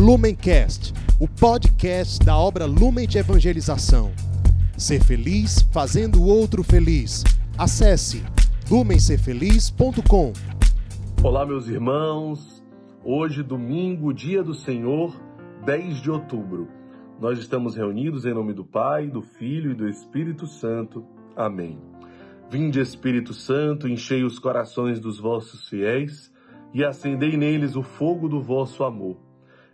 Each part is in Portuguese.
Lumencast, o podcast da obra Lumen de Evangelização. Ser feliz fazendo o outro feliz. Acesse lumencerfeliz.com. Olá, meus irmãos. Hoje, domingo, dia do Senhor, 10 de outubro. Nós estamos reunidos em nome do Pai, do Filho e do Espírito Santo. Amém. Vinde, Espírito Santo, enchei os corações dos vossos fiéis e acendei neles o fogo do vosso amor.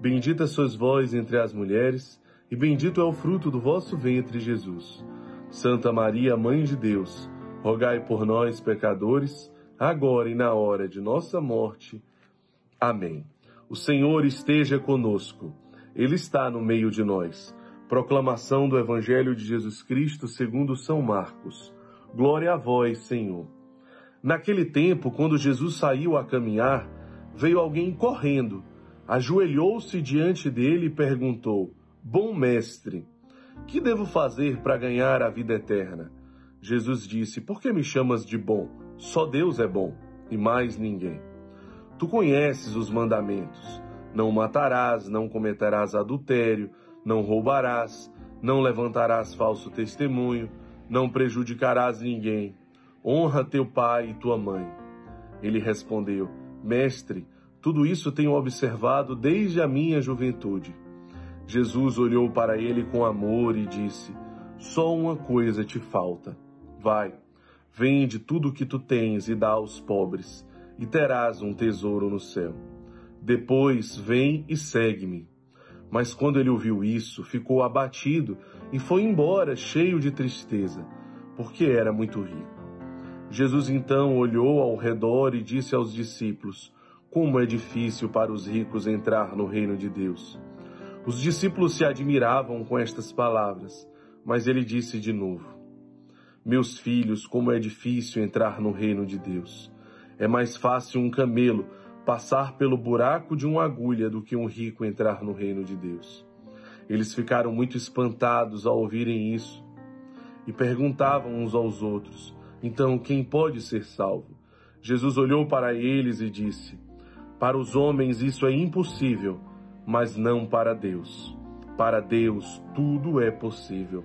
Bendita sois vós entre as mulheres, e bendito é o fruto do vosso ventre, Jesus. Santa Maria, Mãe de Deus, rogai por nós, pecadores, agora e na hora de nossa morte. Amém. O Senhor esteja conosco. Ele está no meio de nós. Proclamação do Evangelho de Jesus Cristo segundo São Marcos. Glória a vós, Senhor. Naquele tempo, quando Jesus saiu a caminhar, veio alguém correndo, ajoelhou-se diante dele e perguntou: Bom mestre, que devo fazer para ganhar a vida eterna? Jesus disse: Por que me chamas de bom? Só Deus é bom e mais ninguém. Tu conheces os mandamentos: não matarás, não cometerás adultério, não roubarás, não levantarás falso testemunho não prejudicarás ninguém. Honra teu pai e tua mãe. Ele respondeu: Mestre, tudo isso tenho observado desde a minha juventude. Jesus olhou para ele com amor e disse: Só uma coisa te falta. Vai, vende tudo o que tu tens e dá aos pobres, e terás um tesouro no céu. Depois vem e segue-me. Mas quando ele ouviu isso, ficou abatido e foi embora cheio de tristeza, porque era muito rico. Jesus então olhou ao redor e disse aos discípulos: Como é difícil para os ricos entrar no reino de Deus. Os discípulos se admiravam com estas palavras, mas ele disse de novo: Meus filhos, como é difícil entrar no reino de Deus. É mais fácil um camelo passar pelo buraco de uma agulha do que um rico entrar no reino de Deus. Eles ficaram muito espantados ao ouvirem isso e perguntavam uns aos outros: Então, quem pode ser salvo? Jesus olhou para eles e disse: Para os homens isso é impossível, mas não para Deus. Para Deus tudo é possível.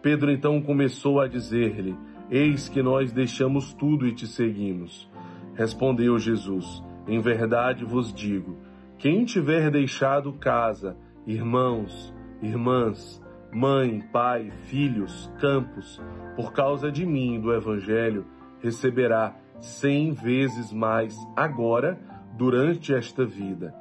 Pedro então começou a dizer-lhe: Eis que nós deixamos tudo e te seguimos. Respondeu Jesus: em verdade vos digo: quem tiver deixado casa, irmãos, irmãs, mãe, pai, filhos, campos, por causa de mim e do Evangelho, receberá cem vezes mais agora, durante esta vida.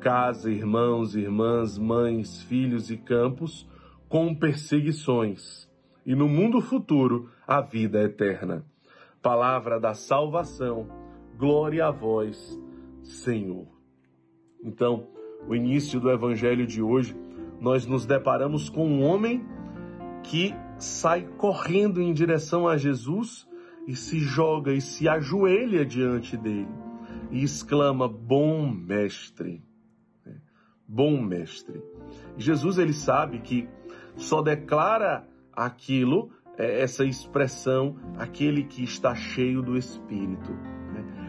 Casa, irmãos, irmãs, mães, filhos e campos, com perseguições, e no mundo futuro a vida eterna. Palavra da salvação Glória a vós, Senhor. Então, o início do evangelho de hoje, nós nos deparamos com um homem que sai correndo em direção a Jesus e se joga e se ajoelha diante dele e exclama: Bom mestre. Bom mestre. Jesus ele sabe que só declara aquilo, é, essa expressão, aquele que está cheio do Espírito.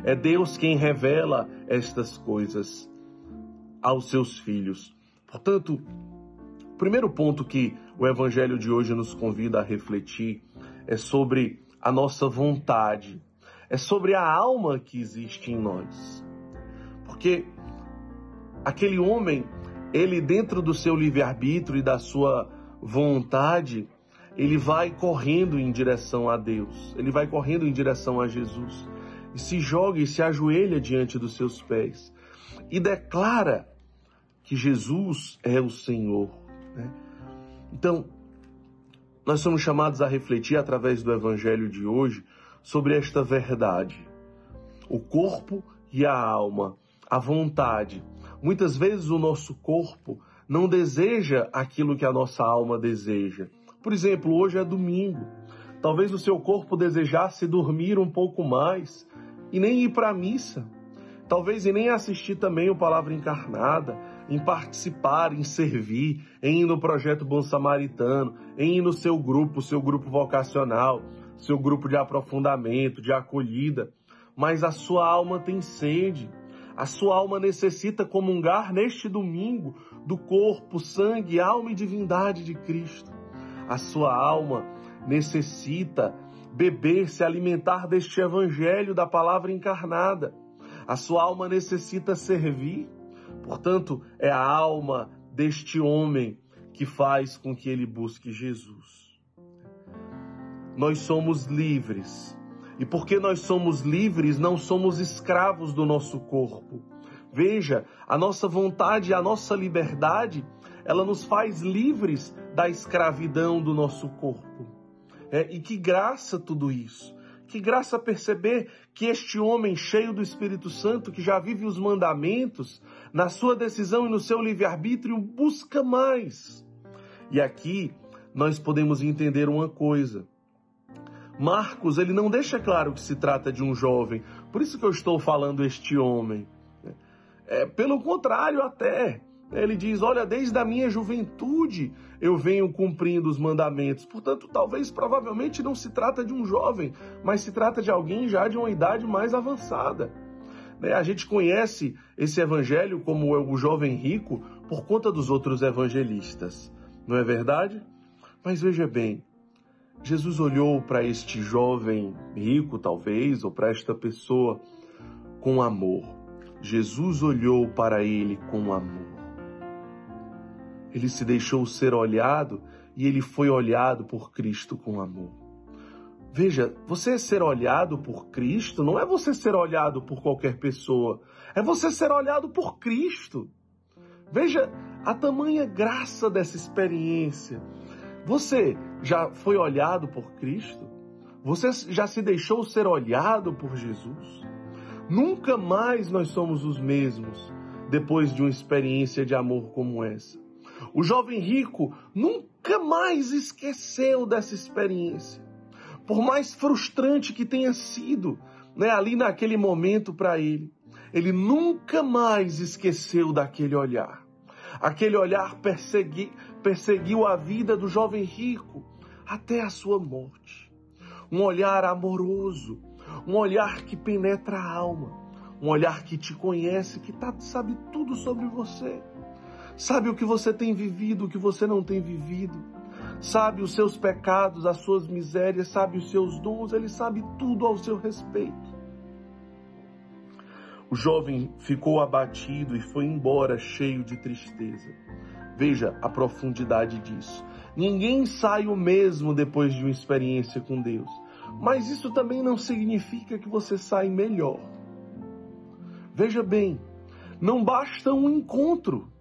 É Deus quem revela estas coisas aos seus filhos. Portanto, o primeiro ponto que o Evangelho de hoje nos convida a refletir é sobre a nossa vontade, é sobre a alma que existe em nós. Porque aquele homem, ele dentro do seu livre-arbítrio e da sua vontade, ele vai correndo em direção a Deus, ele vai correndo em direção a Jesus e se joga e se ajoelha diante dos seus pés e declara que Jesus é o Senhor. Né? Então, nós somos chamados a refletir através do Evangelho de hoje sobre esta verdade. O corpo e a alma, a vontade. Muitas vezes o nosso corpo não deseja aquilo que a nossa alma deseja. Por exemplo, hoje é domingo. Talvez o seu corpo desejasse dormir um pouco mais e nem ir para a missa. Talvez e nem assistir também o Palavra Encarnada, em participar, em servir, em ir no projeto Bom Samaritano, em ir no seu grupo, seu grupo vocacional, seu grupo de aprofundamento, de acolhida. Mas a sua alma tem sede. A sua alma necessita comungar neste domingo do corpo, sangue, alma e divindade de Cristo. A sua alma necessita beber, se alimentar deste evangelho da palavra encarnada. A sua alma necessita servir. Portanto, é a alma deste homem que faz com que ele busque Jesus. Nós somos livres e porque nós somos livres, não somos escravos do nosso corpo. Veja, a nossa vontade, a nossa liberdade, ela nos faz livres da escravidão do nosso corpo. É, e que graça tudo isso. Que graça perceber que este homem cheio do Espírito Santo, que já vive os mandamentos, na sua decisão e no seu livre-arbítrio, busca mais. E aqui nós podemos entender uma coisa Marcos, ele não deixa claro que se trata de um jovem, por isso que eu estou falando este homem. É, pelo contrário, até. Ele diz: Olha, desde a minha juventude eu venho cumprindo os mandamentos. Portanto, talvez, provavelmente, não se trata de um jovem, mas se trata de alguém já de uma idade mais avançada. Né? A gente conhece esse evangelho como o jovem rico por conta dos outros evangelistas, não é verdade? Mas veja bem, Jesus olhou para este jovem rico, talvez, ou para esta pessoa com amor. Jesus olhou para ele com amor. Ele se deixou ser olhado e ele foi olhado por Cristo com amor. Veja, você ser olhado por Cristo não é você ser olhado por qualquer pessoa, é você ser olhado por Cristo. Veja a tamanha graça dessa experiência. Você já foi olhado por Cristo? Você já se deixou ser olhado por Jesus? Nunca mais nós somos os mesmos depois de uma experiência de amor como essa. O jovem rico nunca mais esqueceu dessa experiência. Por mais frustrante que tenha sido, né, ali naquele momento para ele, ele nunca mais esqueceu daquele olhar. Aquele olhar persegui, perseguiu a vida do jovem rico até a sua morte. Um olhar amoroso, um olhar que penetra a alma, um olhar que te conhece, que tá, sabe tudo sobre você. Sabe o que você tem vivido, o que você não tem vivido. Sabe os seus pecados, as suas misérias, sabe os seus dons, ele sabe tudo ao seu respeito. O jovem ficou abatido e foi embora cheio de tristeza. Veja a profundidade disso. Ninguém sai o mesmo depois de uma experiência com Deus. Mas isso também não significa que você sai melhor. Veja bem, não basta um encontro.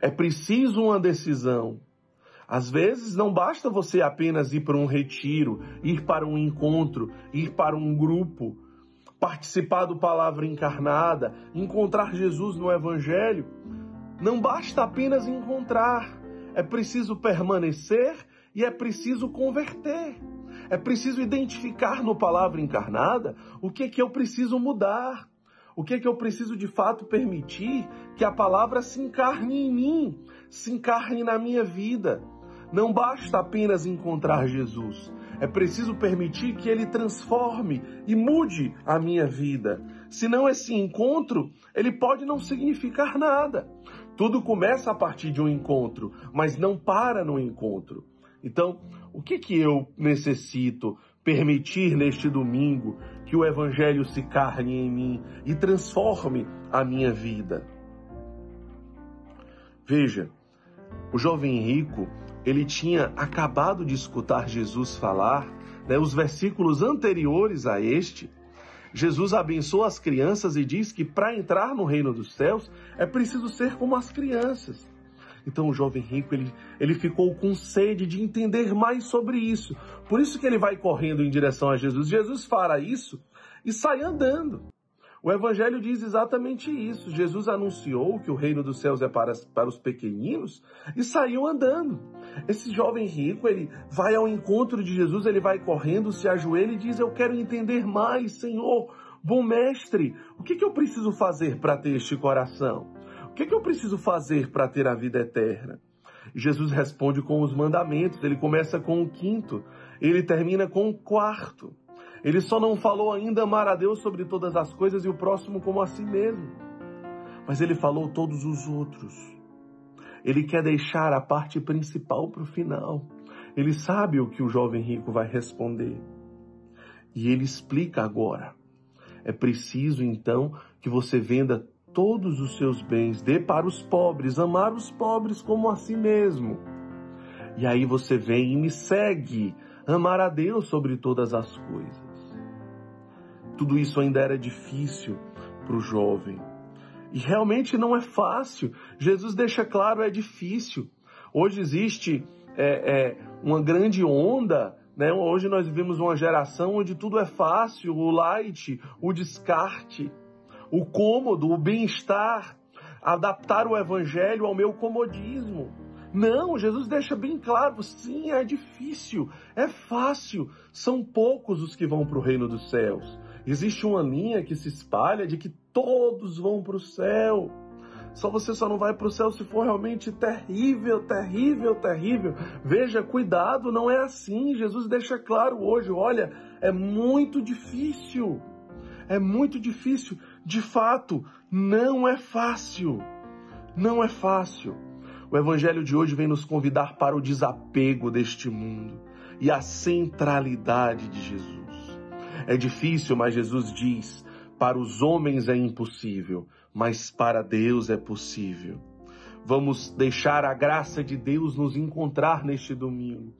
É preciso uma decisão. Às vezes não basta você apenas ir para um retiro, ir para um encontro, ir para um grupo, participar do Palavra Encarnada, encontrar Jesus no Evangelho. Não basta apenas encontrar, é preciso permanecer e é preciso converter. É preciso identificar no Palavra Encarnada o que é que eu preciso mudar, o que é que eu preciso de fato permitir que a palavra se encarne em mim, se encarne na minha vida. Não basta apenas encontrar Jesus, é preciso permitir que ele transforme e mude a minha vida. Senão esse encontro, ele pode não significar nada. Tudo começa a partir de um encontro, mas não para no encontro. Então, o que que eu necessito permitir neste domingo que o evangelho se carne em mim e transforme a minha vida? Veja, o jovem rico, ele tinha acabado de escutar Jesus falar, né, os versículos anteriores a este. Jesus abençoa as crianças e diz que para entrar no reino dos céus é preciso ser como as crianças. Então o jovem rico ele, ele ficou com sede de entender mais sobre isso. Por isso que ele vai correndo em direção a Jesus. Jesus fala isso e sai andando. O Evangelho diz exatamente isso. Jesus anunciou que o reino dos céus é para, para os pequeninos e saiu andando. Esse jovem rico, ele vai ao encontro de Jesus, ele vai correndo, se ajoelha e diz: Eu quero entender mais, Senhor. Bom mestre, o que, que eu preciso fazer para ter este coração? O que, que eu preciso fazer para ter a vida eterna? Jesus responde com os mandamentos. Ele começa com o quinto, ele termina com o quarto. Ele só não falou ainda amar a Deus sobre todas as coisas e o próximo como a si mesmo. Mas ele falou todos os outros. Ele quer deixar a parte principal para o final. Ele sabe o que o jovem rico vai responder. E ele explica agora. É preciso então que você venda todos os seus bens, dê para os pobres, amar os pobres como a si mesmo. E aí você vem e me segue, amar a Deus sobre todas as coisas. Tudo isso ainda era difícil para o jovem. E realmente não é fácil. Jesus deixa claro, é difícil. Hoje existe é, é, uma grande onda. Né? Hoje nós vivemos uma geração onde tudo é fácil, o light, o descarte, o cômodo, o bem-estar, adaptar o evangelho ao meu comodismo. Não, Jesus deixa bem claro, sim, é difícil, é fácil, são poucos os que vão para o reino dos céus. Existe uma linha que se espalha de que todos vão para o céu. Só você só não vai para o céu se for realmente terrível, terrível, terrível. Veja, cuidado, não é assim. Jesus deixa claro hoje, olha, é muito difícil. É muito difícil. De fato, não é fácil. Não é fácil. O evangelho de hoje vem nos convidar para o desapego deste mundo e a centralidade de Jesus. É difícil, mas Jesus diz: para os homens é impossível, mas para Deus é possível. Vamos deixar a graça de Deus nos encontrar neste domingo,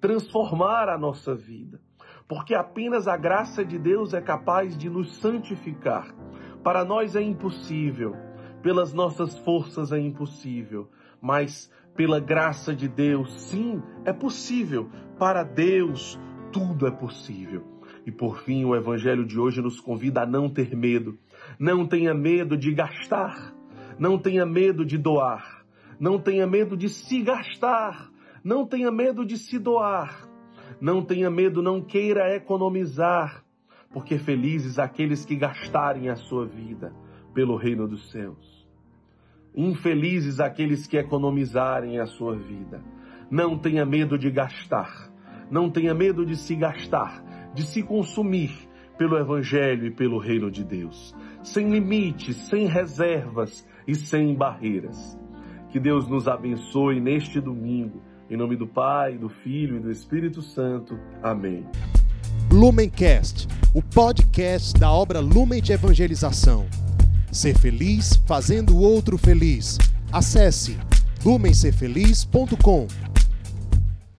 transformar a nossa vida, porque apenas a graça de Deus é capaz de nos santificar. Para nós é impossível, pelas nossas forças é impossível, mas pela graça de Deus, sim, é possível. Para Deus, tudo é possível. E por fim, o Evangelho de hoje nos convida a não ter medo. Não tenha medo de gastar. Não tenha medo de doar. Não tenha medo de se gastar. Não tenha medo de se doar. Não tenha medo, não queira economizar. Porque felizes aqueles que gastarem a sua vida pelo reino dos céus. Infelizes aqueles que economizarem a sua vida. Não tenha medo de gastar. Não tenha medo de se gastar de se consumir pelo Evangelho e pelo Reino de Deus, sem limites, sem reservas e sem barreiras. Que Deus nos abençoe neste domingo. Em nome do Pai, do Filho e do Espírito Santo. Amém. Lumencast, o podcast da obra Lumen de Evangelização. Ser feliz fazendo o outro feliz. Acesse lumencerfeliz.com.